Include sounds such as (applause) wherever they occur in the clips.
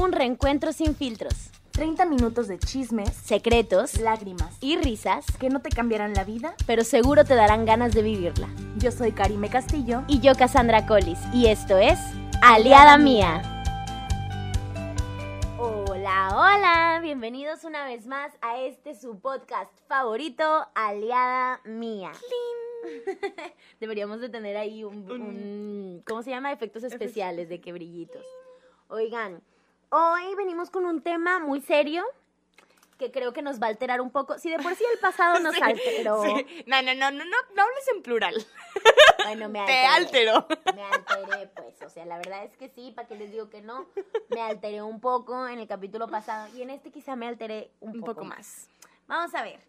Un reencuentro sin filtros, 30 minutos de chismes, secretos lágrimas, y risas, que no te cambiarán la vida. pero seguro te darán ganas de vivirla. Yo soy Karime Castillo. Y yo, Cassandra Collis, y esto es Aliada Mía. Hola, hola, bienvenidos una vez más a este su podcast favorito, Aliada Mía. (laughs) Deberíamos de tener ahí un, un- ¿cómo se llama? Efectos especiales de que brillitos. Oigan, hoy venimos con un tema muy serio que creo que nos va a alterar un poco. Si de por sí el pasado (laughs) nos Sí, alteró. sí. No, no, no, no, no, no hables en plural. (laughs) Bueno, me Te alteré. alteró. Me alteré, pues. O sea, la verdad es que sí, ¿para qué les digo que no? Me alteré un poco en el capítulo pasado y en este quizá me alteré un, Un poco más. Vamos a ver.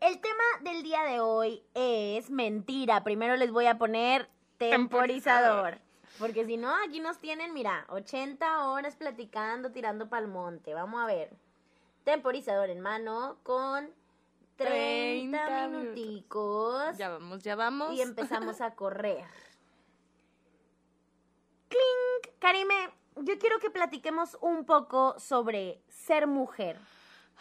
El tema del día de hoy es mentira. Primero les voy a poner temporizador. Temporizador. Porque si no, aquí nos tienen, mira, 80 horas platicando, tirando pa'l monte. Vamos a ver. Temporizador en mano con 30, 30 minuticos. Ya vamos, ya vamos. Y empezamos a (laughs) correr. ¡Clink! Karime, yo quiero que platiquemos un poco sobre ser mujer.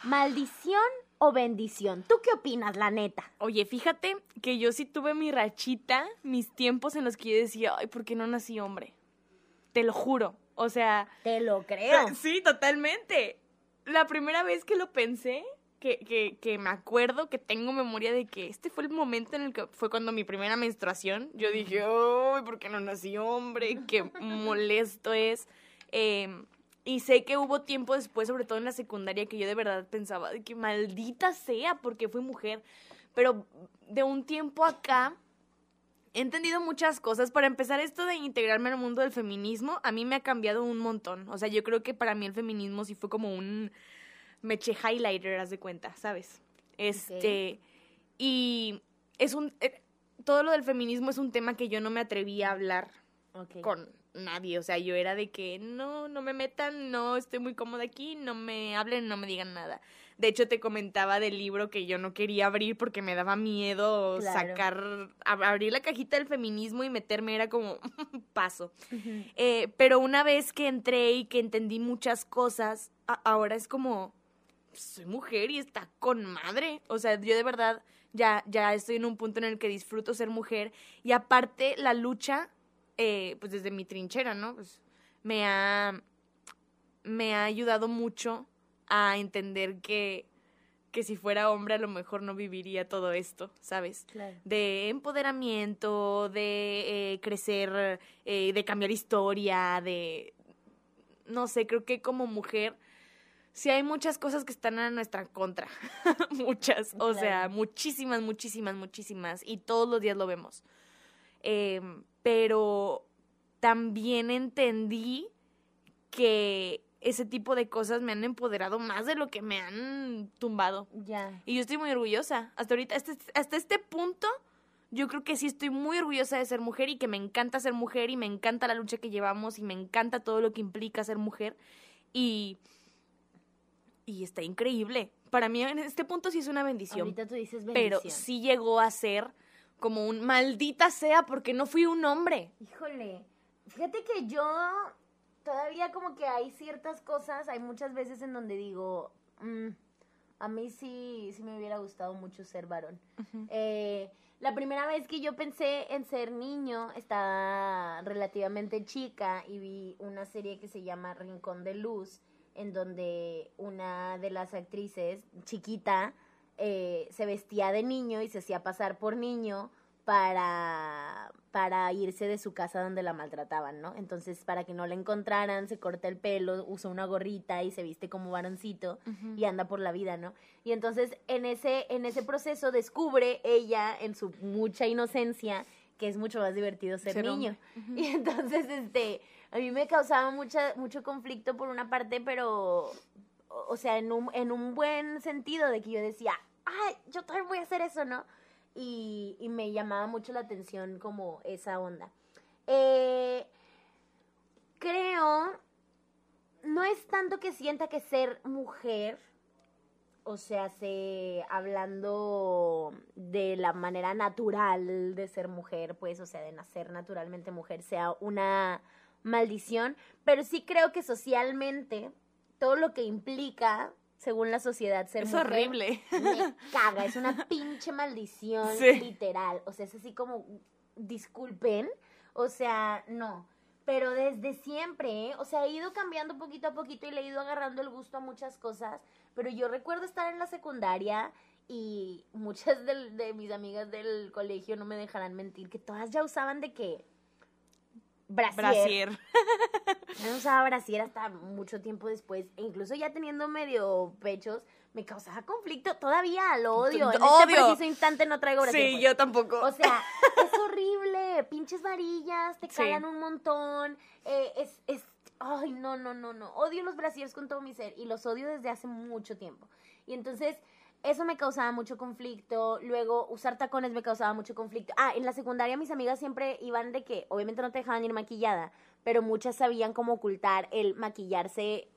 ¿Maldición o bendición? ¿Tú qué opinas, la neta? Oye, fíjate que yo sí tuve mi rachita, mis tiempos en los que yo decía, ay, ¿por qué no nací hombre? Te lo juro. O sea, Te lo creo. sí, totalmente. La primera vez que lo pensé, que, que, que me acuerdo, que tengo memoria de que este fue el momento en el que fue cuando mi primera menstruación, yo dije, ay, ¿por qué no nací hombre? Qué (laughs) molesto es. Eh, y sé que hubo tiempo después, sobre todo en la secundaria, que yo de verdad pensaba de que maldita sea porque fui mujer. Pero de un tiempo acá he entendido muchas cosas. Para empezar, esto de integrarme al mundo del feminismo, a mí me ha cambiado un montón. O sea, yo creo que para mí el feminismo sí fue como un meche highlighter, haz de cuenta, ¿sabes? Este. Y es un. eh, todo lo del feminismo es un tema que yo no me atreví a hablar con nadie. O sea, yo era de que no, no me metan, no estoy muy cómoda aquí, no me hablen, no me digan nada. De hecho, te comentaba del libro que yo no quería abrir porque me daba miedo Claro. sacar, ab- abrir la cajita del feminismo y meterme, era como (laughs) paso. Eh, pero una vez que entré y que entendí muchas cosas, ahora es como, soy mujer y está con madre. O sea, yo de verdad ya, ya estoy en un punto en el que disfruto ser mujer. Y aparte, la lucha, eh, pues desde mi trinchera, ¿no? Pues me ha, me ha ayudado mucho a entender que, que si fuera hombre a lo mejor no viviría todo esto, ¿sabes? Claro. de empoderamiento, de eh, crecer, eh, de cambiar historia, de... No sé, creo que como mujer sí hay muchas cosas que están a nuestra contra. (laughs) muchas, o sea, muchísimas, muchísimas, muchísimas. Y todos los días lo vemos. Em, pero también entendí que ese tipo de cosas me han empoderado más de lo que me han tumbado. Ya. Y yo estoy muy orgullosa. Hasta ahorita, hasta, hasta este punto, yo creo que sí estoy muy orgullosa de ser mujer y que me encanta ser mujer y me encanta la lucha que llevamos y me encanta todo lo que implica ser mujer. Y, y está increíble. Para mí en este punto sí es una bendición. Ahorita tú dices bendición. pero sí llegó a ser como un maldita sea porque no fui un hombre. Híjole, fíjate que yo todavía como que hay ciertas cosas, hay muchas veces en donde digo, "Mm, a mí sí, sí me hubiera gustado mucho ser varón. Eh, la primera vez que yo pensé en ser niño estaba relativamente chica y vi una serie que se llama Rincón de Luz, en donde una de las actrices, chiquita, eh, se vestía de niño y se hacía pasar por niño para, para irse de su casa donde la maltrataban, ¿no? Entonces, para que no la encontraran, se corta el pelo, usa una gorrita y se viste como varoncito y anda por la vida, ¿no? Y entonces, en ese, en ese proceso descubre ella, en su mucha inocencia, que es mucho más divertido ser, Ser niño. (laughs) Y entonces, este, a mí me causaba mucha, mucho conflicto por una parte, pero, o o sea, en un, en un buen sentido de que yo decía, ay, yo también voy a hacer eso, ¿no? Y, y me llamaba mucho la atención como esa onda. Eh, creo, no es tanto que sienta que ser mujer, o sea, se, hablando de la manera natural de ser mujer, pues, o sea, de nacer naturalmente mujer, sea una maldición, pero sí creo que socialmente todo lo que implica, según la sociedad, ser Es mujer, horrible. Me (laughs) caga, es una pinche maldición Sí. literal. O sea, es así como, disculpen, o sea, no. Pero desde siempre, ¿eh? o sea, he ido cambiando poquito a poquito y le he ido agarrando el gusto a muchas cosas. Pero yo recuerdo estar en la secundaria y muchas del- de, mis amigas del colegio no me dejarán mentir, que todas ya usaban de que brasier. Brasier. (laughs) No usaba brasier hasta mucho tiempo después. E incluso ya teniendo medio pechos, me causaba conflicto. Todavía lo odio. En Odio. este preciso instante no traigo brasier. Sí, pues. yo tampoco. O sea, es horrible. Pinches varillas, te Sí. calan un montón. eh, es, es. Ay, no, no, no, no. Odio los brasiers con todo mi ser. Y los odio desde hace mucho tiempo. Y entonces, eso me causaba mucho conflicto. Luego, usar tacones me causaba mucho conflicto. Ah, en la secundaria mis amigas siempre iban de que, obviamente no te dejaban ir maquillada, pero muchas sabían cómo ocultar el maquillarse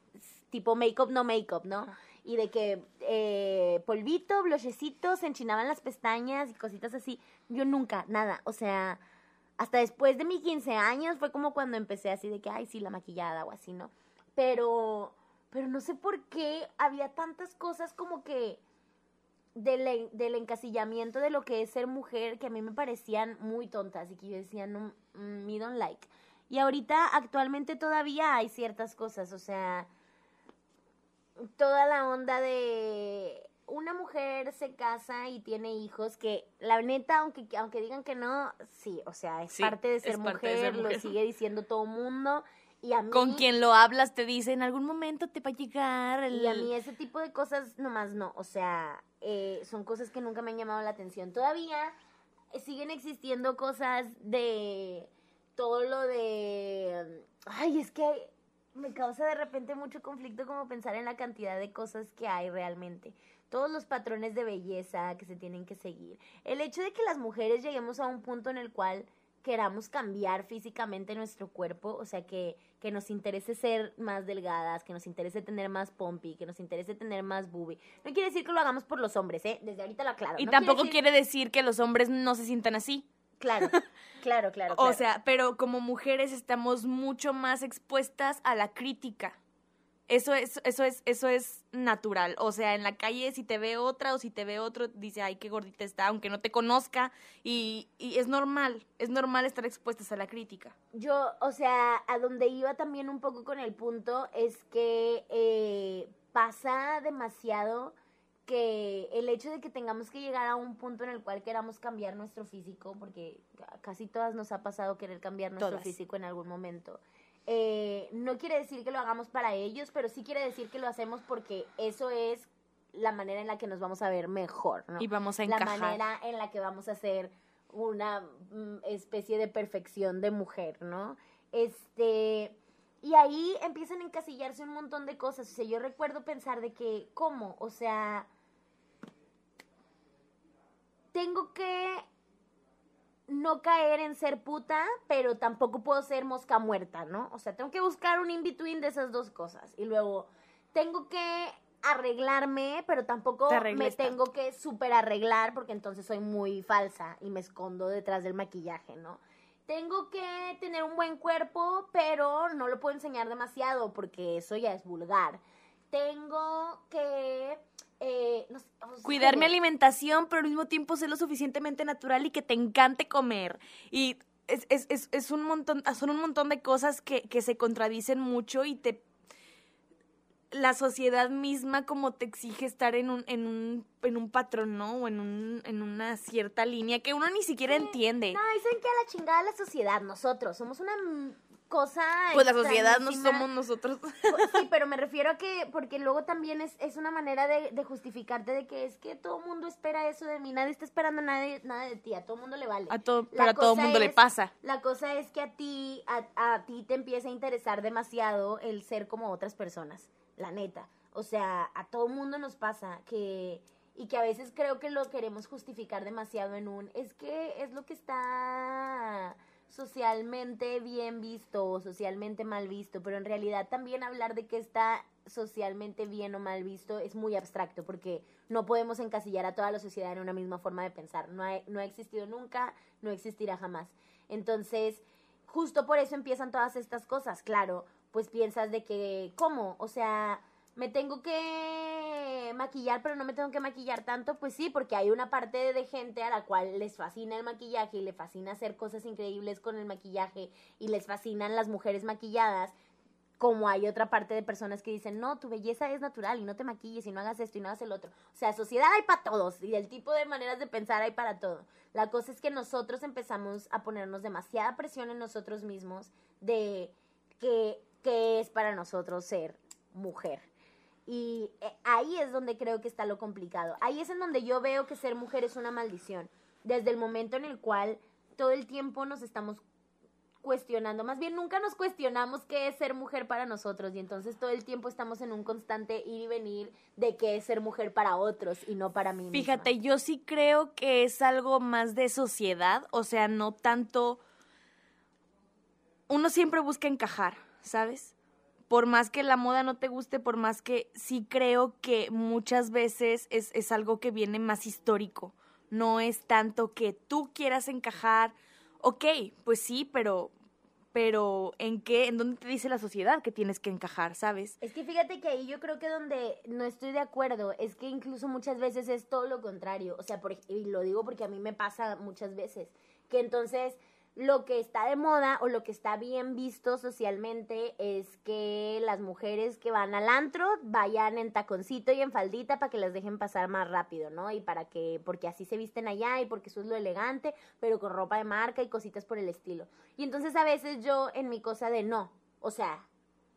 tipo make-up, no make-up, ¿no? Y de que eh, polvito, blochecito, se enchinaban las pestañas y cositas así. Yo nunca, nada. O sea, hasta después de mis 15 años fue como cuando empecé así de que, ay, sí, la maquillada o así, ¿no? Pero, pero no sé por qué había tantas cosas como que del, del encasillamiento de lo que es ser mujer que a mí me parecían muy tontas y que yo decía, no, mm, me don't like. Y ahorita, actualmente todavía hay ciertas cosas, o sea, toda la onda de una mujer se casa y tiene hijos que la neta aunque aunque digan que no sí o sea es Sí, parte de ser, parte mujer, de ser lo mujer. sigue diciendo todo mundo y a mí Con quien lo hablas te dice, en algún momento te va a llegar el... y a mí ese tipo de cosas nomás no, o sea, eh, son cosas que nunca me han llamado la atención. Todavía eh, siguen existiendo cosas de todo lo de... Ay, es que me causa de repente mucho conflicto como pensar en la cantidad de cosas que hay realmente. Todos los patrones de belleza que se tienen que seguir. El hecho de que las mujeres lleguemos a un punto en el cual queramos cambiar físicamente nuestro cuerpo, o sea, que, que nos interese ser más delgadas, que nos interese tener más pompi, que nos interese tener más boobie. No quiere decir que lo hagamos por los hombres, ¿eh? Desde ahorita lo aclaro. Y No tampoco decir- quiere decir que los hombres no se sientan así. Claro, (laughs) claro, claro. O claro. sea, pero como mujeres estamos mucho más expuestas a la crítica. Eso es, eso es, eso es natural. O sea, en la calle si te ve otra o si te ve otro, dice, ay, qué gordita está, aunque no te conozca. Y, y es normal, es normal estar expuestas a la crítica. Yo, o sea, a donde iba también un poco con el punto es que eh, pasa demasiado que el hecho de que tengamos que llegar a un punto en el cual queramos cambiar nuestro físico, porque ca- casi todas nos ha pasado querer cambiar nuestro Todas. físico en algún momento, eh, no quiere decir que lo hagamos para ellos, pero sí quiere decir que lo hacemos porque eso es la manera en la que nos vamos a ver mejor, ¿no? Y vamos a la encajar. manera en la que vamos a ser una mm, especie de perfección de mujer, ¿no? Este, y ahí empiezan a encasillarse un montón de cosas. O sea, yo recuerdo pensar de que, ¿cómo? O sea, tengo que no caer en ser puta, pero tampoco puedo ser mosca muerta, ¿no? O sea, tengo que buscar un in-between de esas dos cosas. Y luego, tengo que arreglarme, pero tampoco Te me tengo que super arreglar porque entonces soy muy falsa y me escondo detrás del maquillaje, ¿no? Tengo que tener un buen cuerpo, pero no lo puedo enseñar demasiado porque eso ya es vulgar. Tengo que... eh, no sé, Cuidar mi alimentación, pero al mismo tiempo ser lo suficientemente natural y que te encante comer. Y es, es, es, es un montón, son un montón de cosas que, que se contradicen mucho y te la sociedad misma como te exige estar en un, en un, en un patrón, ¿no? O en un, en una cierta línea que uno ni siquiera entiende. No, dicen que a la chingada la sociedad, nosotros, somos una cosa... Pues la sociedad no somos nosotros. Sí, pero me refiero a que, porque luego también es, es una manera de, de justificarte de que es que todo el mundo espera eso de mí, nadie está esperando nada de, nada de ti, a todo el mundo le vale. A todo, La pero a todo cosa mundo le pasa. La cosa es que a ti, a, a ti te empieza a interesar demasiado el ser como otras personas, la neta. O sea, a todo mundo nos pasa que, y que a veces creo que lo queremos justificar demasiado en un, es que es lo que está socialmente bien visto o socialmente mal visto, pero en realidad también hablar de que está socialmente bien o mal visto es muy abstracto porque no podemos encasillar a toda la sociedad en una misma forma de pensar. No ha, no ha existido nunca, no existirá jamás. Entonces, justo por eso empiezan todas estas cosas, claro, pues piensas de que, ¿cómo? O sea, me tengo que maquillar, pero no me tengo que maquillar tanto, pues sí, porque hay una parte de gente a la cual les fascina el maquillaje y le fascina hacer cosas increíbles con el maquillaje y les fascinan las mujeres maquilladas, como hay otra parte de personas que dicen, no, tu belleza es natural y no te maquilles y no hagas esto y no hagas el otro. O sea, sociedad hay para todos y el tipo de maneras de pensar hay para todo. La cosa es que nosotros empezamos a ponernos demasiada presión en nosotros mismos de que, que es para nosotros ser mujer. Y eh, ahí es donde creo que está lo complicado. Ahí es en donde yo veo que ser mujer es una maldición. Desde el momento en el cual todo el tiempo nos estamos cuestionando, más bien nunca nos cuestionamos qué es ser mujer para nosotros y entonces todo el tiempo estamos en un constante ir y venir de qué es ser mujer para otros y no para mí. Fíjate, yo sí creo que es algo más de sociedad, o sea, no tanto... Uno siempre busca encajar, ¿sabes? Por más que la moda no te guste, por más que sí creo que muchas veces es, es algo que viene más histórico. No es tanto que tú quieras encajar, ok, pues sí, pero pero ¿en qué, en dónde te dice la sociedad que tienes que encajar, sabes? Es que fíjate que ahí yo creo que donde no estoy de acuerdo es que incluso muchas veces es todo lo contrario, o sea, por, y lo digo porque a mí me pasa muchas veces, que entonces lo que está de moda o lo que está bien visto socialmente es que las mujeres que van al antro vayan en taconcito y en faldita para que las dejen pasar más rápido, ¿no? Y para que, porque así se visten allá y porque eso es lo elegante, pero con ropa de marca y cositas por el estilo. Y entonces a veces yo en mi cosa de no, o sea,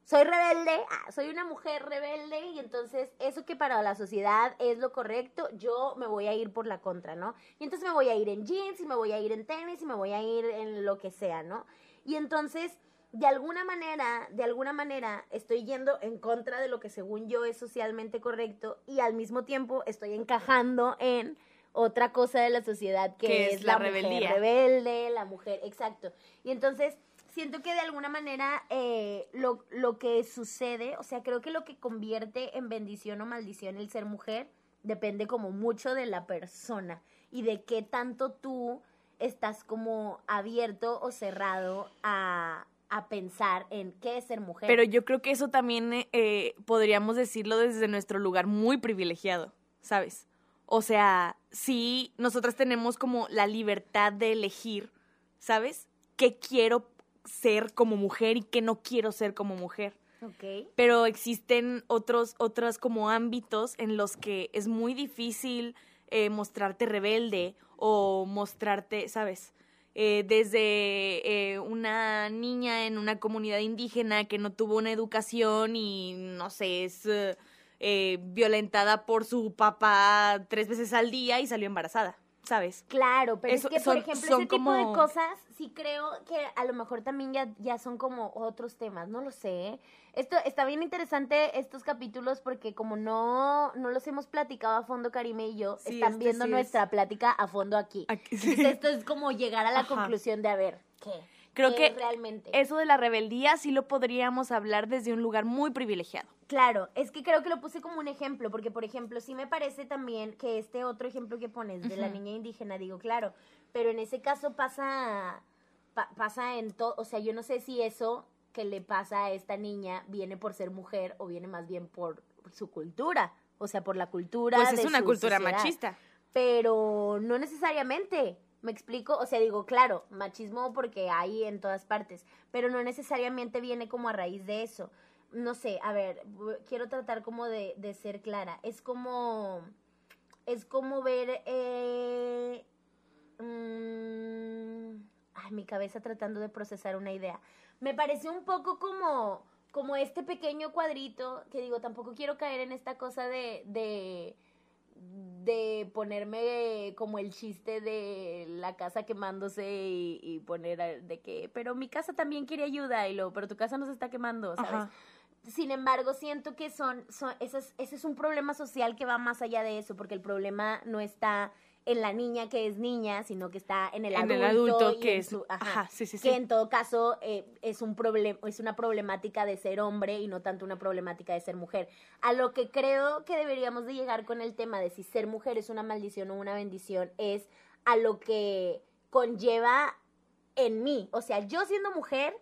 soy rebelde, ah, soy una mujer rebelde y entonces eso que para la sociedad es lo correcto, yo me voy a ir por la contra, ¿no? Y entonces me voy a ir en jeans y me voy a ir en tenis y me voy a ir en lo que sea, ¿no? Y entonces, de alguna manera, de alguna manera, estoy yendo en contra de lo que según yo es socialmente correcto y al mismo tiempo estoy encajando en otra cosa de la sociedad que, es, la, rebeldía. rebelde, la mujer, exacto. Y entonces siento que de alguna manera eh, lo, lo que sucede, o sea, creo que lo que convierte en bendición o maldición el ser mujer depende como mucho de la persona y de qué tanto tú estás como abierto o cerrado a, a pensar en qué es ser mujer. Pero yo creo que eso también eh, podríamos decirlo desde nuestro lugar muy privilegiado, ¿sabes? O sea, sí, nosotras tenemos como la libertad de elegir, ¿sabes? ¿Qué quiero ser como mujer y que no quiero ser como mujer. Okay. Pero existen otros, otros como ámbitos en los que es muy difícil eh, mostrarte rebelde o mostrarte, ¿sabes? Eh, desde eh, una niña en una comunidad indígena que no tuvo una educación y, no sé, es violentada por su papá tres veces al día y salió embarazada. ¿Sabes? Claro, pero es que, por ejemplo, ese tipo de cosas, sí creo que a lo mejor también ya, ya son como otros temas, no lo sé. Esto está bien interesante estos capítulos porque como no, no los hemos platicado a fondo Karime y yo, están este viendo nuestra plática a fondo aquí. esto es como llegar a la conclusión de a ver, ¿qué? Creo que realmente. eso de la rebeldía sí lo podríamos hablar desde un lugar muy privilegiado. Claro, es que creo que lo puse como un ejemplo, porque por ejemplo, sí me parece también que este otro ejemplo que pones de la niña indígena, digo, claro, pero en ese caso pasa, pasa en todo, o sea, yo no sé si eso que le pasa a esta niña viene por ser mujer o viene más bien por su cultura, o sea, por la cultura. Pues es una cultura machista. Pero no necesariamente. ¿Me explico? O sea, digo, claro, machismo porque hay en todas partes, pero no necesariamente viene como a raíz de eso. No sé, a ver, quiero tratar como de, de ser clara. Es como, es como ver, eh, mm, ay, mi cabeza tratando de procesar una idea. Me pareció un poco como, como este pequeño cuadrito, que digo, tampoco quiero caer en esta cosa de, de de ponerme como el chiste de la casa quemándose y, poner de que, pero mi casa también quiere ayuda y lo, pero tu casa no se está quemando, ¿sabes? Sin embargo, siento que son, son ese es un problema social que va más allá de eso, porque el problema no está en la niña que es niña, sino que está en el adulto, que es ajá, sí, sí, que en todo caso eh, es un problema es una problemática de ser hombre y no tanto una problemática de ser mujer. A lo que creo que deberíamos de llegar con el tema de si ser mujer es una maldición o una bendición es a lo que conlleva en mí, o sea, yo siendo mujer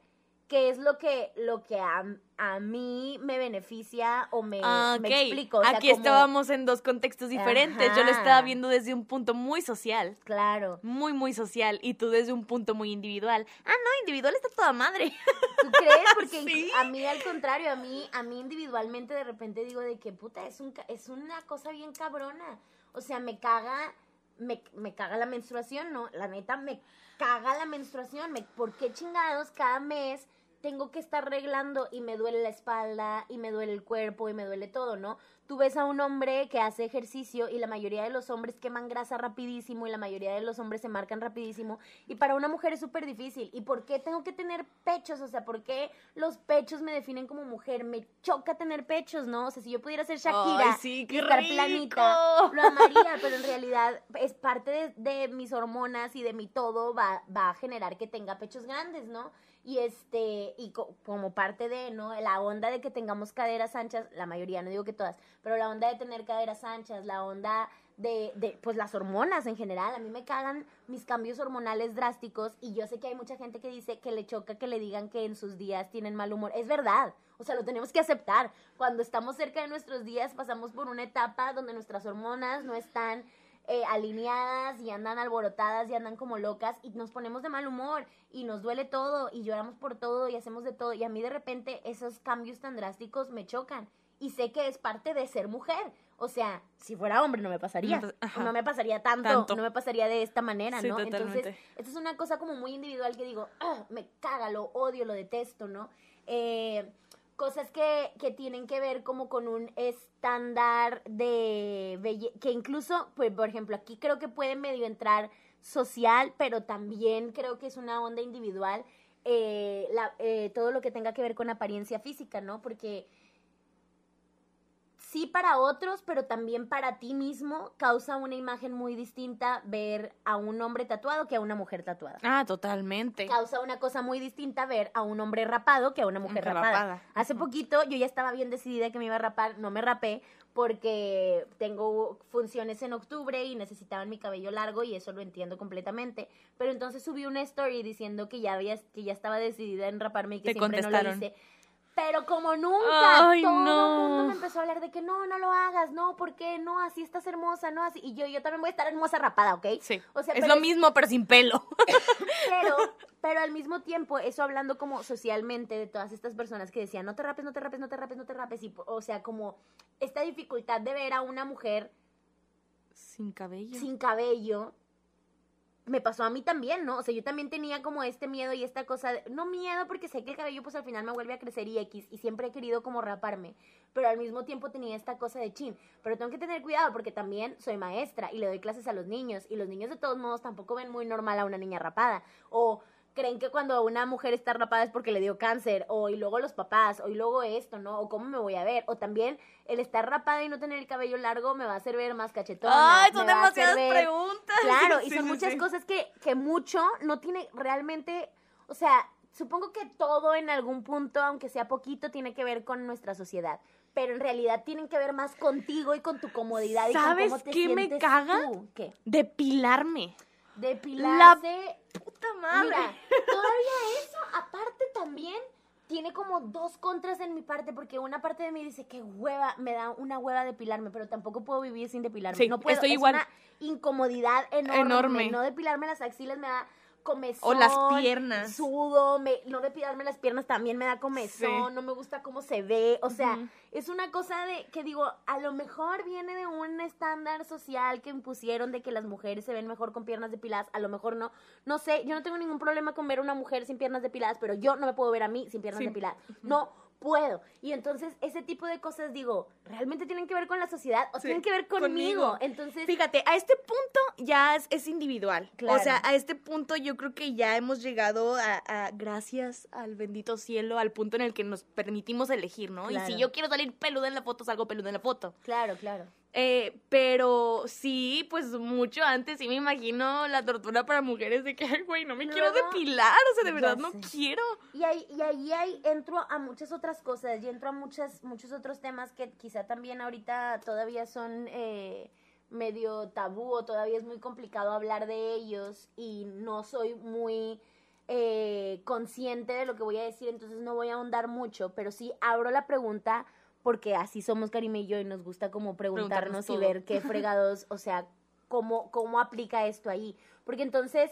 qué es lo que, lo que a, a mí me beneficia o me, Ah, me ok. explico. O sea, Aquí como- estábamos en dos contextos diferentes. Yo lo estaba viendo desde un punto muy social. Claro. Muy, muy social. Y tú desde un punto muy individual. Ah, no, individual está toda madre. ¿Tú crees? Porque (laughs) Sí. a mí al contrario, a mí, a mí individualmente de repente digo de que puta, es un es una cosa bien cabrona. O sea, me caga, me, me caga la menstruación, ¿no? La neta, me caga la menstruación. Me, ¿Por qué chingados cada mes tengo que estar arreglando y me duele la espalda y me duele el cuerpo y me duele todo, ¿no? Tú ves a un hombre que hace ejercicio y la mayoría de los hombres queman grasa rapidísimo y la mayoría de los hombres se marcan rapidísimo y para una mujer es súper difícil. ¿Y por qué tengo que tener pechos? O sea, ¿por qué los pechos me definen como mujer? Me choca tener pechos, ¿no? O sea, si yo pudiera ser Shakira Ay, sí, y qué estar rico. planita, lo amaría, pero en (laughs) realidad es parte de, de mis hormonas y de mi todo va, va a generar que tenga pechos grandes, ¿no? Y este, y co- como parte de, ¿no? La onda de que tengamos caderas anchas, la mayoría, no digo que todas, pero la onda de tener caderas anchas, la onda de, de, pues las hormonas en general, a mí me cagan mis cambios hormonales drásticos y yo sé que hay mucha gente que dice que le choca que le digan que en sus días tienen mal humor. Es verdad, o sea, lo tenemos que aceptar. Cuando estamos cerca de nuestros días pasamos por una etapa donde nuestras hormonas no están eh, alineadas y andan alborotadas y andan como locas y nos ponemos de mal humor y nos duele todo y lloramos por todo y hacemos de todo y a mí de repente esos cambios tan drásticos me chocan y sé que es parte de ser mujer. O sea, si fuera hombre no me pasaría. No, ajá. No me pasaría tanto, Tanto. no me pasaría de esta manera, Sí, ¿no? Entonces, totalmente. esta es una cosa como muy individual que digo, "Ah, me caga, lo odio, lo detesto, ¿no? Eh, cosas que, que tienen que ver como con un estándar de belleza, que incluso, pues, por ejemplo, aquí creo que puede medio entrar social, pero también creo que es una onda individual, eh, la- eh, todo lo que tenga que ver con apariencia física, ¿no? Porque sí para otros, pero también para ti mismo causa una imagen muy distinta ver a un hombre tatuado que a una mujer tatuada. Ah, totalmente. Causa una cosa muy distinta ver a un hombre rapado que a una mujer rapada. rapada. Hace poquito yo ya estaba bien decidida que me iba a rapar, no me rapé porque tengo funciones en octubre y necesitaban mi cabello largo y eso lo entiendo completamente. Pero entonces subí una story diciendo que ya había, que ya estaba decidida en raparme y que Te siempre no lo hice. Pero como nunca, Ay, todo no. el mundo me empezó a hablar de que no, no lo hagas, no, ¿por qué? No, así estás hermosa, no, así. Y yo, yo también voy a estar hermosa rapada, ¿ok? Sí. O sea, es lo mismo, pero sin pelo. (laughs) pero, (laughs) pero al mismo tiempo, eso hablando como socialmente de todas estas personas que decían, no te rapes, no te rapes, no te rapes, no te rapes. Y, o sea, como esta dificultad de ver a una mujer sin cabello. sin cabello, me pasó a mí también, ¿no? O sea, yo también tenía como este miedo y esta cosa, de- no miedo porque sé que el cabello pues al final me vuelve a crecer y X, y siempre he querido como raparme, pero al mismo tiempo tenía esta cosa de chin, pero tengo que tener cuidado porque también soy maestra y le doy clases a los niños, y los niños de todos modos tampoco ven muy normal a una niña rapada, o creen que cuando una mujer está rapada es porque le dio cáncer, o y luego los papás, o y luego esto, ¿no? O cómo me voy a ver, o también el estar rapada y no tener el cabello largo me va a hacer ver más cachetona. Ay, son demasiadas ver- preguntas. (laughs) Claro, y son sí, muchas sí. cosas que, que mucho no tiene realmente, o sea, supongo que todo en algún punto, aunque sea poquito, tiene que ver con nuestra sociedad. Pero en realidad tienen que ver más contigo y con tu comodidad y ¿Sabes con cómo te qué me caga? tú. ¿Qué? Depilarme. Depilarse. Puta madre. Mira, todavía eso, aparte también, tiene como dos contras en mi parte, porque una parte de mí dice que hueva, me da una hueva depilarme, pero tampoco puedo vivir sin depilarme. Sí, no puedo, estoy es igual. una incomodidad enorme. Enorme. No depilarme las axilas me da comezón. O las piernas. Sudo, me, no depilarme las piernas también me da comezón, Sí. no me gusta cómo se ve, o sea, es una cosa de que digo, a lo mejor viene de un estándar social que impusieron de que las mujeres se ven mejor con piernas depiladas, a lo mejor no, no sé, yo no tengo ningún problema con ver a una mujer sin piernas depiladas, pero yo no me puedo ver a mí sin piernas Sí. depiladas, no puedo, y entonces ese tipo de cosas digo, realmente tienen que ver con la sociedad o Sí, tienen que ver conmigo, conmigo. entonces, Fíjate, a este punto ya es, es individual. Claro. O sea, a este punto yo creo que ya hemos llegado a, a- gracias al bendito cielo, al punto en el que nos permitimos elegir, ¿no? Y si yo quiero salir peluda en la foto, salgo peluda en la foto. claro, claro. Eh, pero sí, pues mucho antes sí me imagino la tortura para mujeres de que, güey, no me quiero depilar, o sea, de verdad no quiero. Y ahí, y ahí, ahí entro a muchas otras cosas y entro a muchas, muchos otros temas que quizá también ahorita todavía son eh, medio tabú o todavía es muy complicado hablar de ellos y no soy muy eh, consciente de lo que voy a decir, entonces no voy a ahondar mucho, pero sí abro la pregunta porque así somos Karime y yo y nos gusta como preguntarnos Preguntarnos y ver qué fregados, o sea, cómo, cómo aplica esto ahí. Porque entonces,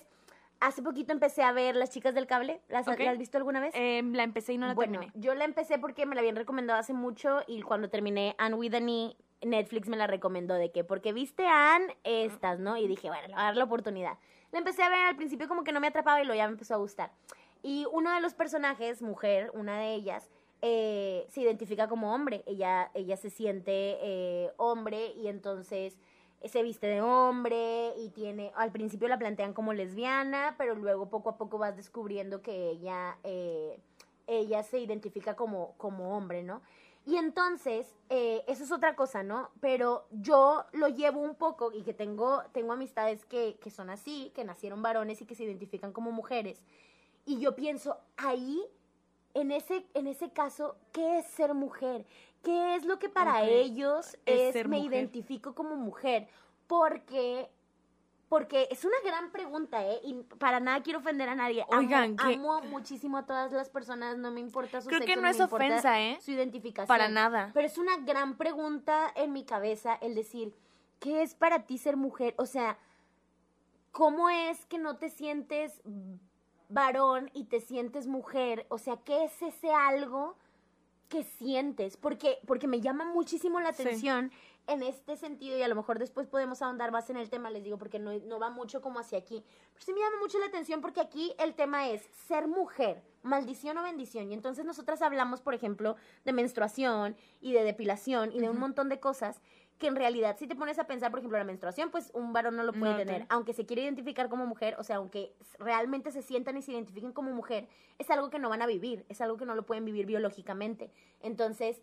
hace poquito empecé a ver Las Chicas del Cable. ¿Las, Ok. ¿las has visto alguna vez? Eh, la empecé y no la bueno, terminé. yo la empecé porque me la habían recomendado hace mucho y cuando terminé Anne with an E, Netflix me la recomendó de que porque viste a Anne estas, ¿no? Y dije, bueno, le voy a dar la oportunidad. La empecé a ver al principio como que no me atrapaba y luego ya me empezó a gustar. Y uno de los personajes, mujer, una de ellas, eh, se identifica como hombre. Ella, ella se siente eh, hombre y entonces se viste de hombre y tiene, al principio la plantean como lesbiana, pero luego poco a poco vas descubriendo que ella, eh, ella se identifica como, como hombre, ¿no? Y entonces, eh, eso es otra cosa, ¿no? Pero yo lo llevo un poco y que tengo, tengo amistades que, que son así, que nacieron varones y que se identifican como mujeres. Y yo pienso, ahí, en ese, en ese caso, ¿qué es ser mujer? ¿Qué es lo que para ellos Es es, me mujer. identifico como mujer? Porque, porque es una gran pregunta, ¿eh? Y para nada quiero ofender a nadie. Amo- Oigan, que- amo muchísimo a todas las personas, no me importa su Creo que no es me ofensa, ¿eh? Su identificación. Para nada. Pero es una gran pregunta en mi cabeza el decir, ¿qué es para ti ser mujer? O sea, ¿cómo es que no te sientes varón y te sientes mujer? O sea, ¿qué es ese algo que sientes? Porque, porque me llama muchísimo la Sí. atención en este sentido y a lo mejor después podemos ahondar más en el tema, les digo, porque no, no va mucho como hacia aquí. Pero sí me llama mucho la atención porque aquí el tema es ser mujer, maldición o bendición. Y entonces nosotras hablamos, por ejemplo, de menstruación y de depilación y de un montón de cosas que en realidad si te pones a pensar, por ejemplo, la menstruación, pues un varón no lo puede No, tener. claro. Aunque se quiere identificar como mujer, o sea, aunque realmente se sientan y se identifiquen como mujer, es algo que no van a vivir, es algo que no lo pueden vivir biológicamente. Entonces,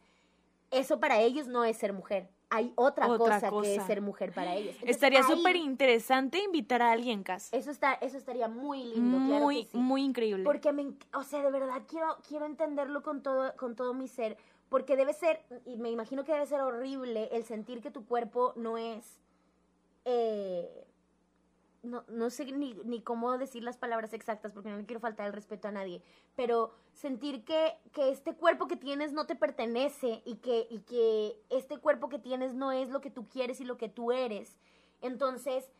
eso para ellos no es ser mujer. Hay otra, Otra cosa, que es ser mujer para ellos. Entonces, Estaría súper interesante invitar a alguien, Cas. Eso, está, eso estaría muy lindo, claro Muy, que sí. muy increíble. Porque me, o sea, de verdad quiero, quiero entenderlo con todo, con todo mi ser, porque debe ser, y me imagino que debe ser horrible el sentir que tu cuerpo no es, eh, no, no sé ni, ni cómo decir las palabras exactas, porque no le quiero faltar el respeto a nadie, pero sentir que, que este cuerpo que tienes no te pertenece y que, y que este cuerpo que tienes no es lo que tú quieres y lo que tú eres. Entonces,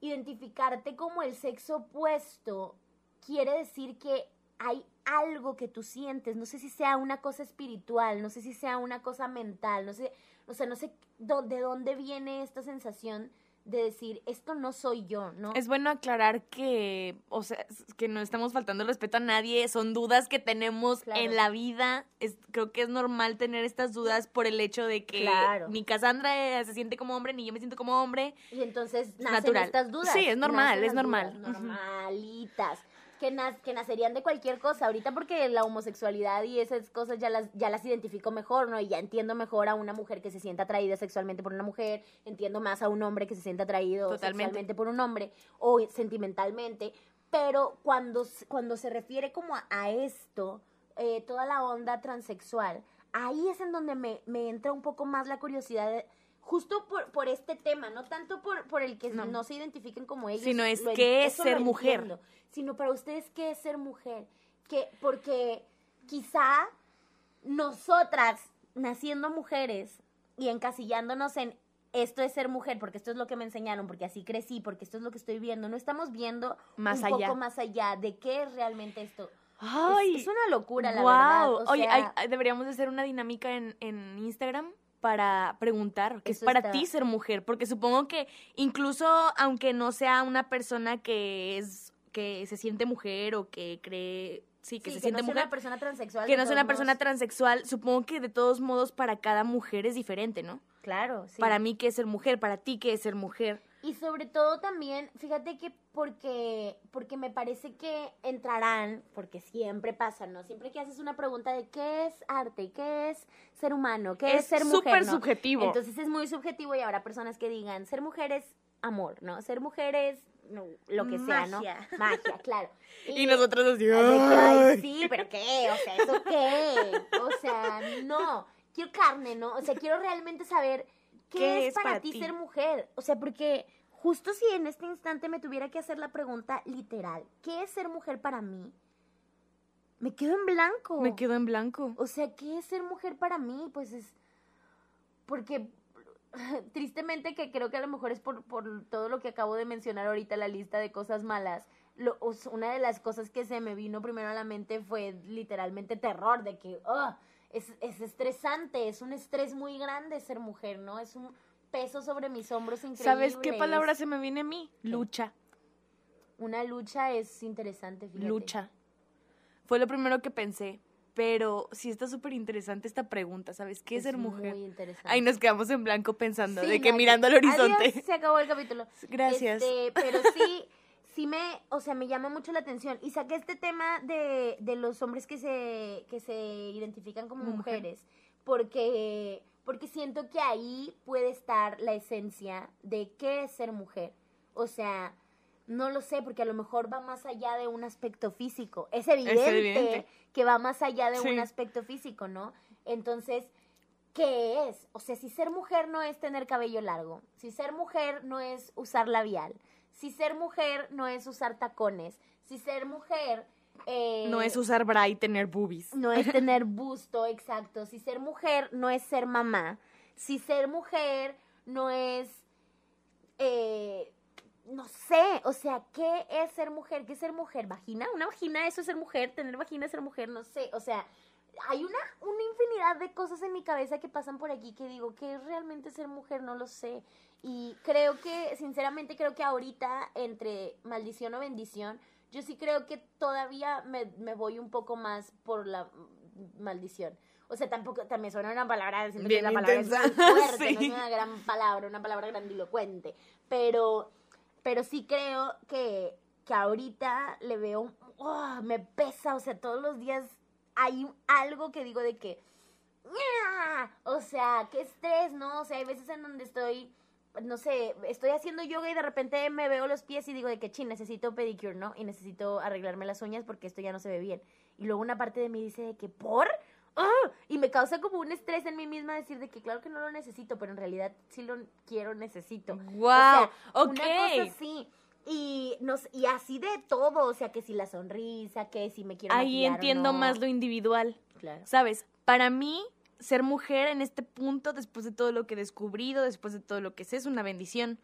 identificarte como el sexo opuesto quiere decir que hay algo que tú sientes, no sé si sea una cosa espiritual, no sé si sea una cosa mental, no sé, o sea, no sé de dónde viene esta sensación de decir, esto no soy yo, ¿no? Es bueno aclarar que, o sea, que no estamos faltando el respeto a nadie, son dudas que tenemos Claro. en la vida. Es, creo que es normal tener estas dudas por el hecho de que Claro. ni Cassandra eh, se siente como hombre, ni yo me siento como hombre. Y entonces nacen natural. estas dudas. Sí, es normal, nacen es normal. normalitas. Que, nas- que nacerían de cualquier cosa. Ahorita porque la homosexualidad y esas cosas ya las, ya las identifico mejor, ¿no? Y ya entiendo mejor a una mujer que se sienta atraída sexualmente por una mujer, entiendo más a un hombre que se sienta atraído Totalmente. sexualmente por un hombre o sentimentalmente. Pero cuando, cuando se refiere como a, a esto, eh, toda la onda transexual, ahí es en donde me, me entra un poco más la curiosidad de- justo por, por este tema, no tanto por, por el que no. No. se identifiquen como ellos. Sino es qué es ser mujer. entiendo, sino para ustedes qué es ser mujer. Que, porque quizá nosotras, naciendo mujeres y encasillándonos en esto es ser mujer, porque esto es lo que me enseñaron, porque así crecí, porque esto es lo que estoy viendo, no estamos viendo Más un allá. poco más allá de qué es realmente esto. Es- Ay, es, una locura, la guau. verdad. o Oye, sea, hay- hay- deberíamos de hacer una dinámica en, en Instagram para preguntar qué es para está- ti ser mujer, porque supongo que incluso aunque no sea una persona que es que se siente mujer o que cree sí que sí, se siente no sea mujer, una persona transexual. que no sea todos una persona transexual, supongo que de todos modos para cada mujer es diferente, ¿no? Claro, sí. Para mí qué es ser mujer, para ti qué es ser mujer. Y sobre todo también, fíjate que porque, porque me parece que entrarán, porque siempre pasa, ¿no? Siempre que haces una pregunta de qué es arte, qué es ser humano, qué es, Es ser mujer, súper ¿no? subjetivo. Entonces es muy subjetivo y habrá personas que digan, ser mujer es amor, ¿no? Ser mujer es no, lo que sea, ¿no? Magia. (laughs) Claro. (laughs) Y nosotros que, ay, sí, pero ¿qué? O sea, ¿eso qué? O sea, no. Quiero carne, ¿no? O sea, quiero realmente saber qué, ¿Qué es, es para, ti? ser mujer. O sea, porque justo si en este instante me tuviera que hacer la pregunta literal, ¿qué es ser mujer para mí? Me quedo en blanco. Me quedo en blanco. O sea, ¿qué es ser mujer para mí? Pues es. Porque. (laughs) Tristemente, que creo que a lo mejor es por, por todo lo que acabo de mencionar ahorita, la lista de cosas malas. Lo, una de las cosas que se me vino primero a la mente fue literalmente terror, de que ugh, es, es estresante, es un estrés muy grande ser mujer, ¿no? Es un peso sobre mis hombros increíble. ¿Sabes qué palabra se me viene a mí? Lucha. Una lucha es interesante, fíjate. Lucha. Fue lo primero que pensé. Pero sí está súper interesante esta pregunta, ¿sabes? ¿Qué es, ser mujer? Muy interesante. Ahí nos quedamos en blanco pensando, Sí, de que mirando al horizonte. Adiós, se acabó el capítulo. (laughs) Gracias. Este, pero sí, sí me, o sea, me llama mucho la atención. Y saqué este tema de, de los hombres que se, que se identifican como Como mujer. mujeres, porque, porque siento que ahí puede estar la esencia de qué es ser mujer. O sea, no lo sé, porque a lo mejor va más allá de un aspecto físico. Es evidente, evidente. que va más allá de Sí. un aspecto físico, ¿no? Entonces, ¿qué es? O sea, si ser mujer no es tener cabello largo, si ser mujer no es usar labial, si ser mujer no es usar tacones, si ser mujer... eh, No es usar bra y tener boobies. no es (laughs) tener busto, exacto. Si ser mujer no es ser mamá. Si ser mujer no es, eh, no sé, o sea, ¿qué es ser mujer? ¿Qué es ser mujer? ¿Vagina? ¿Una vagina? ¿Eso es ser mujer? ¿Tener vagina es ser mujer? No sé, o sea, hay una, una infinidad de cosas en mi cabeza que pasan por aquí que digo, ¿qué es realmente ser mujer? No lo sé. Y creo que, sinceramente, creo que ahorita, entre maldición o bendición, yo sí creo que todavía me, me voy un poco más por la maldición. O sea, tampoco, también suena una palabra, siento que Bien la palabra es (laughs) fuerte, no es una gran palabra, una palabra grandilocuente. Pero, pero sí creo que, que ahorita le veo, un- ¡oh! me pesa, o sea, todos los días hay un- algo que digo de que, o sea, qué estrés, ¿no? O sea, hay veces en donde estoy, no sé, estoy haciendo yoga y de repente me veo los pies y digo de que, chin, necesito pedicure, ¿no? Y necesito arreglarme las uñas porque esto ya no se ve bien. Y luego una parte de mí dice de que, ¿por? ¡Ah! Y me causa como un estrés en mí misma decir de que claro que no lo necesito, pero en realidad sí lo quiero, necesito. Wow. Una cosa así. Y, nos, y así de todo, o sea, que si la sonrisa, que si me quiero Ahí o entiendo no. más lo individual. Claro. ¿Sabes? Para mí, ser mujer en este punto, después de todo lo que he descubrido, después de todo lo que sé, es una bendición.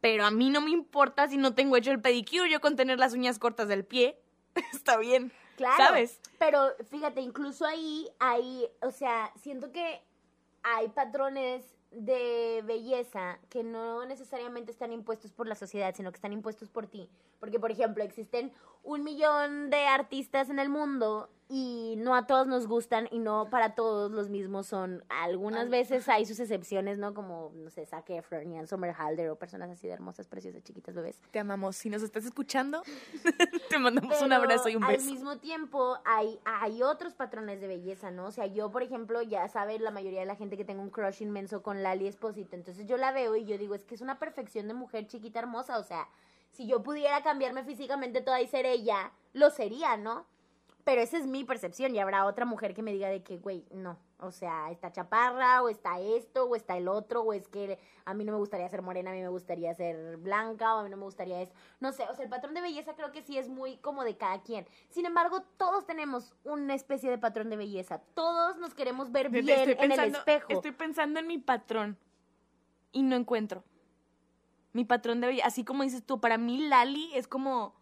Pero a mí no me importa si no tengo hecho el pedicure, yo con tener las uñas cortas del pie, (laughs) está bien. Claro. ¿Sabes? Pero fíjate, incluso ahí hay, o sea, siento que hay patrones de belleza que no necesariamente están impuestos por la sociedad, sino que están impuestos por ti. Porque, por ejemplo, existen un millón de artistas en el mundo y no a todos nos gustan y no para todos los mismos son. Algunas veces hay sus excepciones, ¿no? Como, no sé, Zac Efron, Ian Somerhalder o personas así de hermosas, preciosas, chiquitas, bebés. Te amamos. Si nos estás escuchando, (laughs) te mandamos un abrazo y un Al beso. mismo tiempo, hay, hay otros patrones de belleza, ¿no? O sea, yo, por ejemplo, ya sabe la mayoría de la gente que tengo un crush inmenso con Lali Esposito. Entonces yo la veo y yo digo, es que es una perfección de mujer chiquita hermosa. O sea, si yo pudiera cambiarme físicamente toda y ser ella, lo sería, ¿no? Pero esa es mi percepción y habrá otra mujer que me diga de que, güey, no. O sea, está chaparra, o está esto, o está el otro, o es que a mí no me gustaría ser morena, a mí me gustaría ser blanca, o a mí no me gustaría esto. No sé, o sea, el patrón de belleza creo que sí es muy como de cada quien. Sin embargo, todos tenemos una especie de patrón de belleza. Todos nos queremos ver bien Estoy en el espejo. Estoy pensando en mi patrón y no encuentro. Mi patrón de belleza, así como dices tú, para mí Lali es como...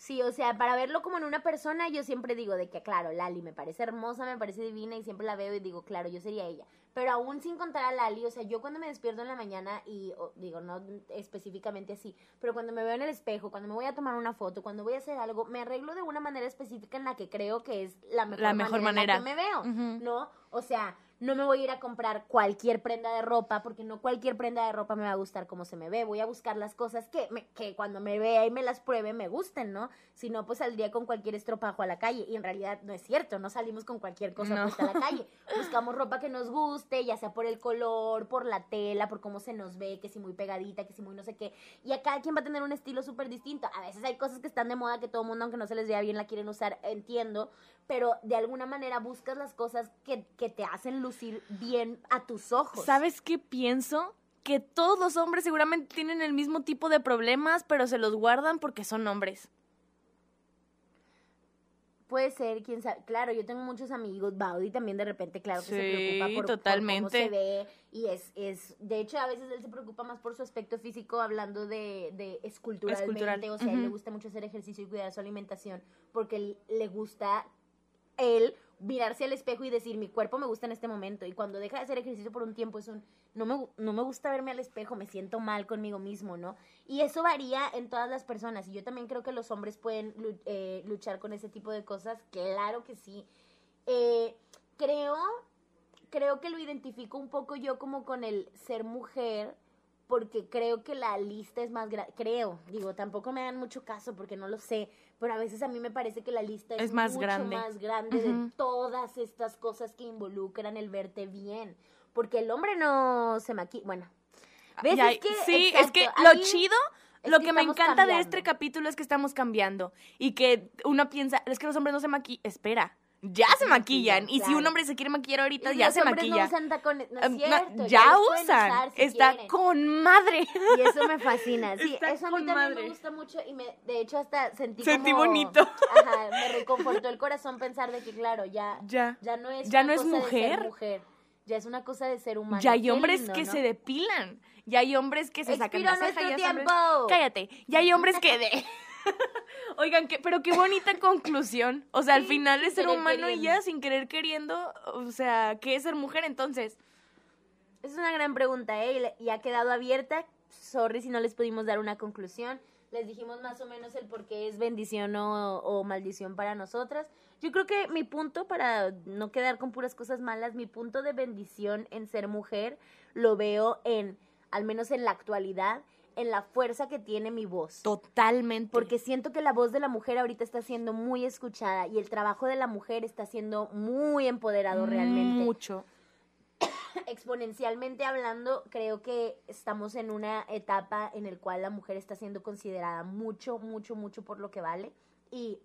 Sí, o sea, para verlo como en una persona, yo siempre digo de que, claro, Lali me parece hermosa, me parece divina y siempre la veo y digo, claro, yo sería ella. Pero aún sin contar a Lali, o sea, yo cuando me despierto en la mañana y, o, digo, no específicamente así, pero cuando me veo en el espejo, cuando me voy a tomar una foto, cuando voy a hacer algo, me arreglo de una manera específica en la que creo que es la mejor, La mejor manera, en la que me veo. ¿no? O sea, no me voy a ir a comprar cualquier prenda de ropa, porque no cualquier prenda de ropa me va a gustar como se me ve. Voy a buscar las cosas que, me- que cuando me vea y me las pruebe me gusten, ¿no? Si no, pues saldría con cualquier estropajo a la calle. Y en realidad no es cierto, no salimos con cualquier cosa No. puesta a la calle. (laughs) Buscamos ropa que nos guste, ya sea por el color, por la tela, por cómo se nos ve, que si muy pegadita, que si muy no sé qué. Y a cada quien va a tener un estilo súper distinto. A veces hay cosas que están de moda que todo el mundo, aunque no se les vea bien, la quieren usar, entiendo. Pero de alguna manera buscas las cosas que, que te hacen lucir bien a tus ojos. ¿Sabes qué pienso? que todos los hombres seguramente tienen el mismo tipo de problemas, pero se los guardan porque son hombres. Puede ser, quién sabe. Claro, yo tengo muchos amigos. Baudi también de repente, claro, que se Sí, preocupa por, por totalmente. cómo se ve. Y es, es, de hecho, a veces él se preocupa más por su aspecto físico, hablando de, de esculturalmente. Escultural, O sea, él le gusta mucho hacer ejercicio y cuidar su alimentación, porque le gusta él mirarse al espejo y decir, mi cuerpo me gusta en este momento. Y cuando deja de hacer ejercicio por un tiempo, es un, no me, no me gusta verme al espejo, me siento mal conmigo mismo, ¿no? Y eso varía en todas las personas. Y yo también creo que los hombres pueden eh, luchar con ese tipo de cosas. Claro que sí. Eh, creo, creo que lo identifico un poco yo como con el ser mujer, porque creo que la lista es más grande. Creo, digo, tampoco me dan mucho caso porque no lo sé, pero a veces a mí me parece que la lista es, Es más mucho grande. más grande de todas estas cosas que involucran el verte bien. Porque el hombre no se maquilla. Bueno, ¿ves? Ya, Es que, sí, exacto, es que ahí lo chido, es lo que que, me encanta de este capítulo es que estamos cambiando. Y que uno piensa, es que los hombres no se maquillan. Espera, ya se maquillan. Y si un hombre se quiere maquillar ahorita, Y ya los se maquilla. No usan tacones, no es no, cierto, ya usan. usar si Está quieren. con madre. Y eso me fascina. (laughs) Sí, Está eso a mí también madre. me gusta mucho y me, de hecho hasta sentí Sentí como- bonito. Ajá, me reconfortó el corazón pensar de que claro, ya Ya. ya no es Ya no es cosa de ser mujer. mujer, ya es una cosa de ser humano. Ya hay Qué hombres lindo, que ¿no? se depilan. Ya hay hombres que se sacan Expiró la ceja. nuestro ya hay hombres- tiempo. Cállate. Ya hay hombres (laughs) que de... (laughs) Oigan, que, pero qué bonita conclusión. O sea, al final es ser humano y ya sin querer queriendo. O sea, ¿qué es ser mujer entonces? Es una gran pregunta, ¿eh? Y ha quedado abierta. Sorry si no les pudimos dar una conclusión. Les dijimos más o menos el por qué es bendición o, o maldición para nosotras. Yo creo que mi punto, para no quedar con puras cosas malas, mi punto de bendición en ser mujer lo veo en, al menos en la actualidad, en la fuerza que tiene mi voz. Totalmente. Porque siento que la voz de la mujer ahorita está siendo muy escuchada y el trabajo de la mujer está siendo muy empoderado realmente Mucho. (coughs) exponencialmente hablando, creo que estamos en una etapa en el cual la mujer está siendo considerada mucho, mucho, mucho por lo que vale. Y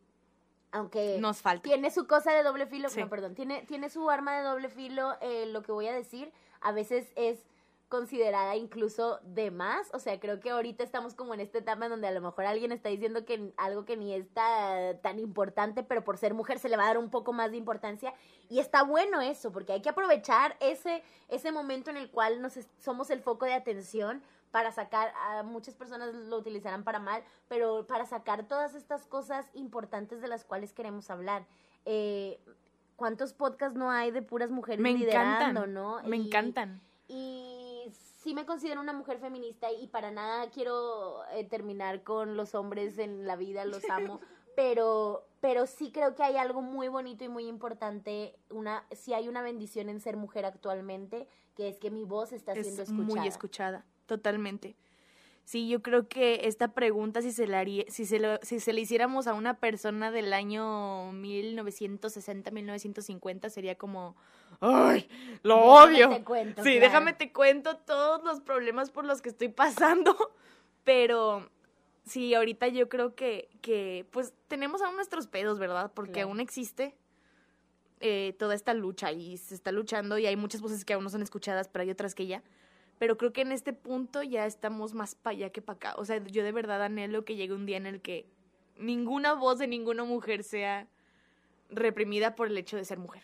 aunque Nos falta. tiene su cosa de doble filo, Sí. no, perdón, tiene, tiene su arma de doble filo, eh, lo que voy a decir, a veces es considerada incluso de más, o sea, creo que ahorita estamos como en esta etapa en donde a lo mejor alguien está diciendo que algo que ni es ta- tan importante, pero por ser mujer se le va a dar un poco más de importancia y está bueno eso, porque hay que aprovechar ese, ese momento en el cual nos somos el foco de atención para sacar, a muchas personas lo utilizarán para mal, pero para sacar todas estas cosas importantes de las cuales queremos hablar. Eh, ¿Cuántos podcasts no hay de puras mujeres Me liderando, encantan. no? Me Y- encantan. y sí me considero una mujer feminista y para nada quiero eh, terminar con los hombres en la vida, los (laughs) amo, pero pero sí creo que hay algo muy bonito y muy importante, una sí hay una bendición en ser mujer actualmente, que es que mi voz está siendo Es escuchada. muy escuchada. Totalmente. Sí, yo creo que esta pregunta, si se, la haría- si, se lo- si se le hiciéramos a una persona del año 1960, 1950, sería como, ¡ay! ¡Lo Déjame odio! te cuento, sí, claro. déjame te cuento todos los problemas por los que estoy pasando. (laughs) Pero sí, ahorita yo creo que, que pues tenemos aún nuestros pedos, ¿verdad? Porque Claro. aún existe eh, toda esta lucha y se está luchando y hay muchas voces que aún no son escuchadas, pero hay otras que ya. Pero creo que en este punto ya estamos más para allá que para acá. O sea, yo de verdad anhelo que llegue un día en el que ninguna voz de ninguna mujer sea reprimida por el hecho de ser mujer.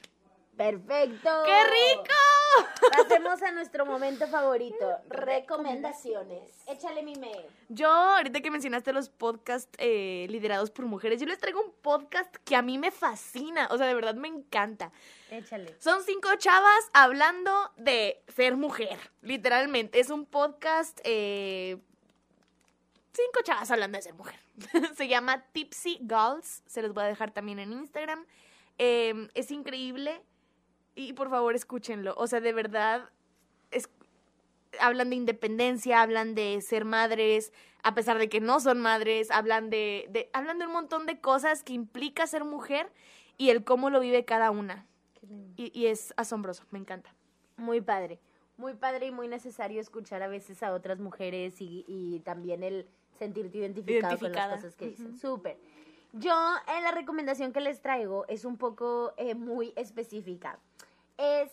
Perfecto. ¡Qué rico! Pasemos a nuestro momento favorito, recomendaciones. Échale mi mail. Yo, ahorita que mencionaste los podcasts eh, liderados por mujeres, yo les traigo un podcast que a mí me fascina. O sea, de verdad me encanta. Échale. Son cinco chavas hablando de ser mujer, literalmente. Es un podcast, eh, cinco chavas hablando de ser mujer. (laughs) Se llama Tipsy Girls, se los voy a dejar también en Instagram. Eh, es increíble y por favor escúchenlo. O sea, de verdad, es- hablan de independencia, hablan de ser madres, a pesar de que no son madres, hablan de, de, hablan de un montón de cosas que implica ser mujer y el cómo lo vive cada una. Qué lindo. Y, y es asombroso, me encanta. Muy padre, muy padre y muy necesario escuchar a veces a otras mujeres y, y también el sentirte identificado con las cosas que dicen. Súper. Yo, en la recomendación que les traigo es un poco eh, muy específica. Es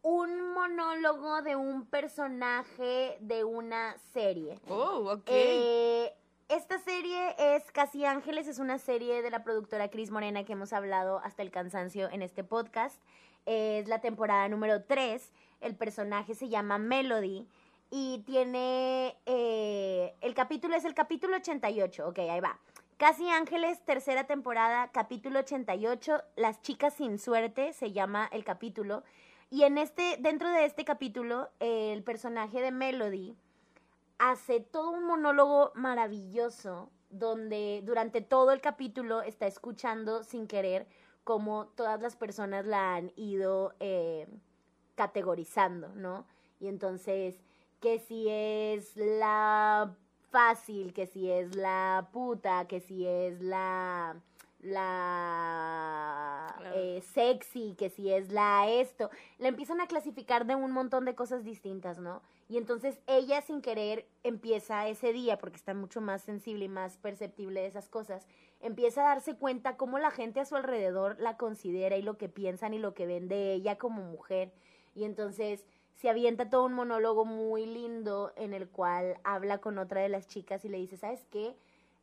un monólogo de un personaje de una serie. Oh, ok. Eh, esta serie es Casi Ángeles, es una serie de la productora Cris Morena que hemos hablado hasta el cansancio en este podcast. Es la temporada número 3. El personaje se llama Melody y tiene... eh, el capítulo es el capítulo 88. Ok, ahí va. Casi Ángeles, tercera temporada, capítulo 88. Las chicas sin suerte se llama el capítulo. Y en este, dentro de este capítulo, el personaje de Melody hace todo un monólogo maravilloso donde durante todo el capítulo está escuchando sin querer cómo todas las personas la han ido eh, categorizando, ¿no? Y entonces, que si es la fácil, que si es la puta, que si es la la eh, sexy, que si es la esto, la empiezan a clasificar de un montón de cosas distintas, ¿no? Y entonces ella sin querer empieza ese día, porque está mucho más sensible y más perceptible de esas cosas, empieza a darse cuenta cómo la gente a su alrededor la considera y lo que piensan y lo que ven de ella como mujer. Y entonces se avienta todo un monólogo muy lindo en el cual habla con otra de las chicas y le dice, ¿sabes qué?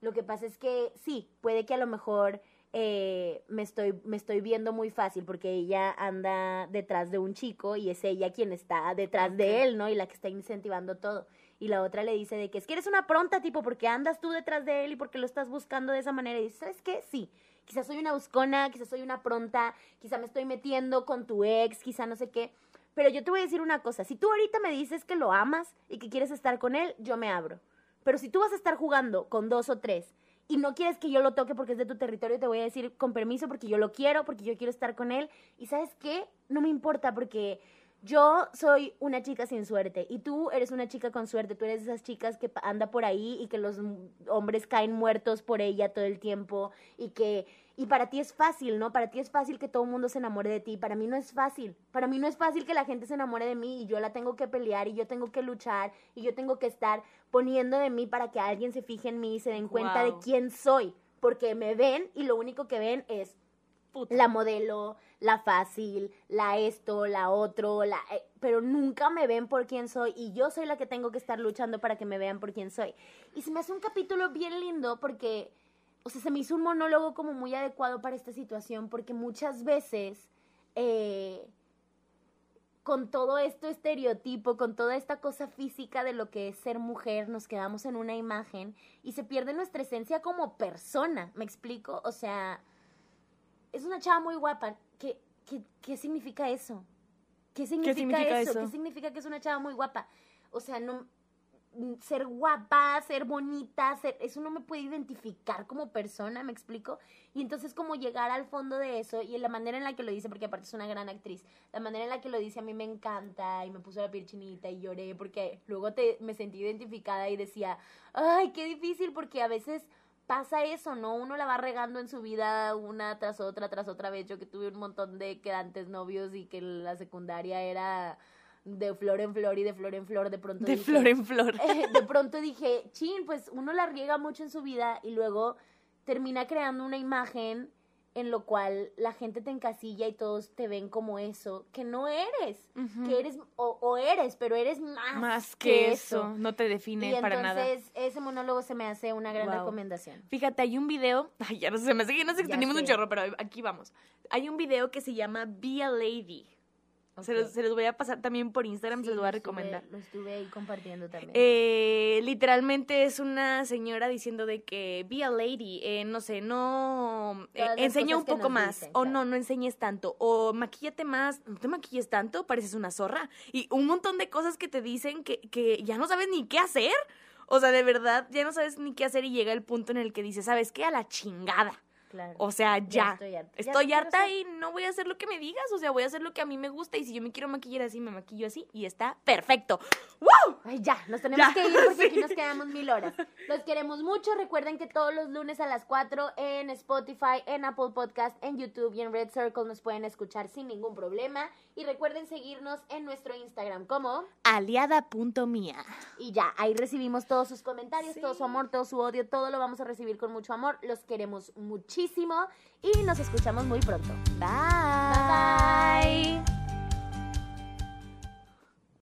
Lo que pasa es que sí, puede que a lo mejor eh, me, estoy, me estoy viendo muy fácil porque ella anda detrás de un chico y es ella quien está detrás de él, ¿no? Y la que está incentivando todo. Y la otra le dice de que es que eres una pronta, tipo, porque andas tú detrás de él y porque lo estás buscando de esa manera. Y dice, ¿sabes qué? Sí, quizás soy una buscona, quizás soy una pronta, quizá me estoy metiendo con tu ex, quizá no sé qué. Pero yo te voy a decir una cosa, si tú ahorita me dices que lo amas y que quieres estar con él, yo me abro. Pero si tú vas a estar jugando con dos o tres y no quieres que yo lo toque porque es de tu territorio, te voy a decir con permiso porque yo lo quiero, porque yo quiero estar con él. Y sabes qué, no me importa porque yo soy una chica sin suerte y tú eres una chica con suerte. Tú eres de esas chicas que anda por ahí y que los hombres caen muertos por ella todo el tiempo y que y para ti es fácil, ¿no? Para ti es fácil que todo el mundo se enamore de ti. Para mí no es fácil. Para mí no es fácil que la gente se enamore de mí y yo la tengo que pelear y yo tengo que luchar y yo tengo que estar poniendo de mí para que alguien se fije en mí y se den cuenta de quién soy. Porque me ven y lo único que ven es La modelo, la fácil, la esto, la otro, la eh, pero nunca me ven por quién soy y yo soy la que tengo que estar luchando para que me vean por quién soy. Y se me hace un capítulo bien lindo porque o sea, se me hizo un monólogo como muy adecuado para esta situación porque muchas veces eh, con todo esto estereotipo, con toda esta cosa física de lo que es ser mujer, nos quedamos en una imagen y se pierde nuestra esencia como persona, ¿me explico? O sea, es una chava muy guapa. ¿Qué, qué, qué significa eso? ¿Qué significa, significa eso? eso? ¿Qué significa que es una chava muy guapa? O sea, no mm, ser guapa, ser bonita, ser, eso no me puede identificar como persona, ¿me explico? Y entonces como llegar al fondo de eso y la manera en la que lo dice, porque aparte es una gran actriz, la manera en la que lo dice a mí me encanta y me puso la piel chinita y lloré porque luego te, me sentí identificada y decía, ay, qué difícil porque a veces pasa eso, ¿no? Uno la va regando en su vida una tras otra, tras otra vez. Yo que tuve un montón de quedantes novios y que la secundaria era de flor en flor y de flor en flor, de pronto De dije- flor en flor. (laughs) eh, de pronto dije, chin, pues uno la riega mucho en su vida y luego termina creando una imagen en lo cual la gente te encasilla y todos te ven como eso, que no eres, que eres, o, o eres, pero eres más, Más que eso, no te define Y para nada. entonces ese monólogo se me hace una gran Wow. recomendación. Fíjate, hay un video, (laughs) ay, ya no sé, se me hace que nos extendimos un sé. chorro, pero aquí vamos. Hay un video que se llama Be a Lady. Se, los, Ok. se los voy a pasar también por Instagram, se los voy a estuve- recomendar. Lo estuve ahí compartiendo también. Eh, literalmente es una señora diciendo de que be a lady, eh, no sé, no eh, enseña un poco más, dicen, o claro. no, no enseñes tanto, o maquíllate más, no te maquilles tanto, pareces una zorra, y un montón de cosas que te dicen que, que ya no sabes ni qué hacer, o sea, de verdad, ya no sabes ni qué hacer y llega el punto en el que dices, ¿sabes qué? A la chingada. Claro. O sea, ya. estoy harta. Ya Estoy harta y no voy a hacer lo que me digas, o sea, voy a hacer lo que a mí me gusta y si yo me quiero maquillar así, me maquillo así y está perfecto. ¡Wow! Ay, ya, nos tenemos Ya, que ir porque (laughs) sí. aquí nos quedamos mil horas. Los queremos mucho. Recuerden que todos los lunes a las 4 en Spotify, en Apple Podcast, en YouTube y en Red Circle nos pueden escuchar sin ningún problema. Y recuerden seguirnos en nuestro Instagram como... Aliada.mía. Y ya, ahí recibimos todos sus comentarios, Sí. todo su amor, todo su odio, todo lo vamos a recibir con mucho amor. Los queremos y nos escuchamos muy pronto. Bye bye.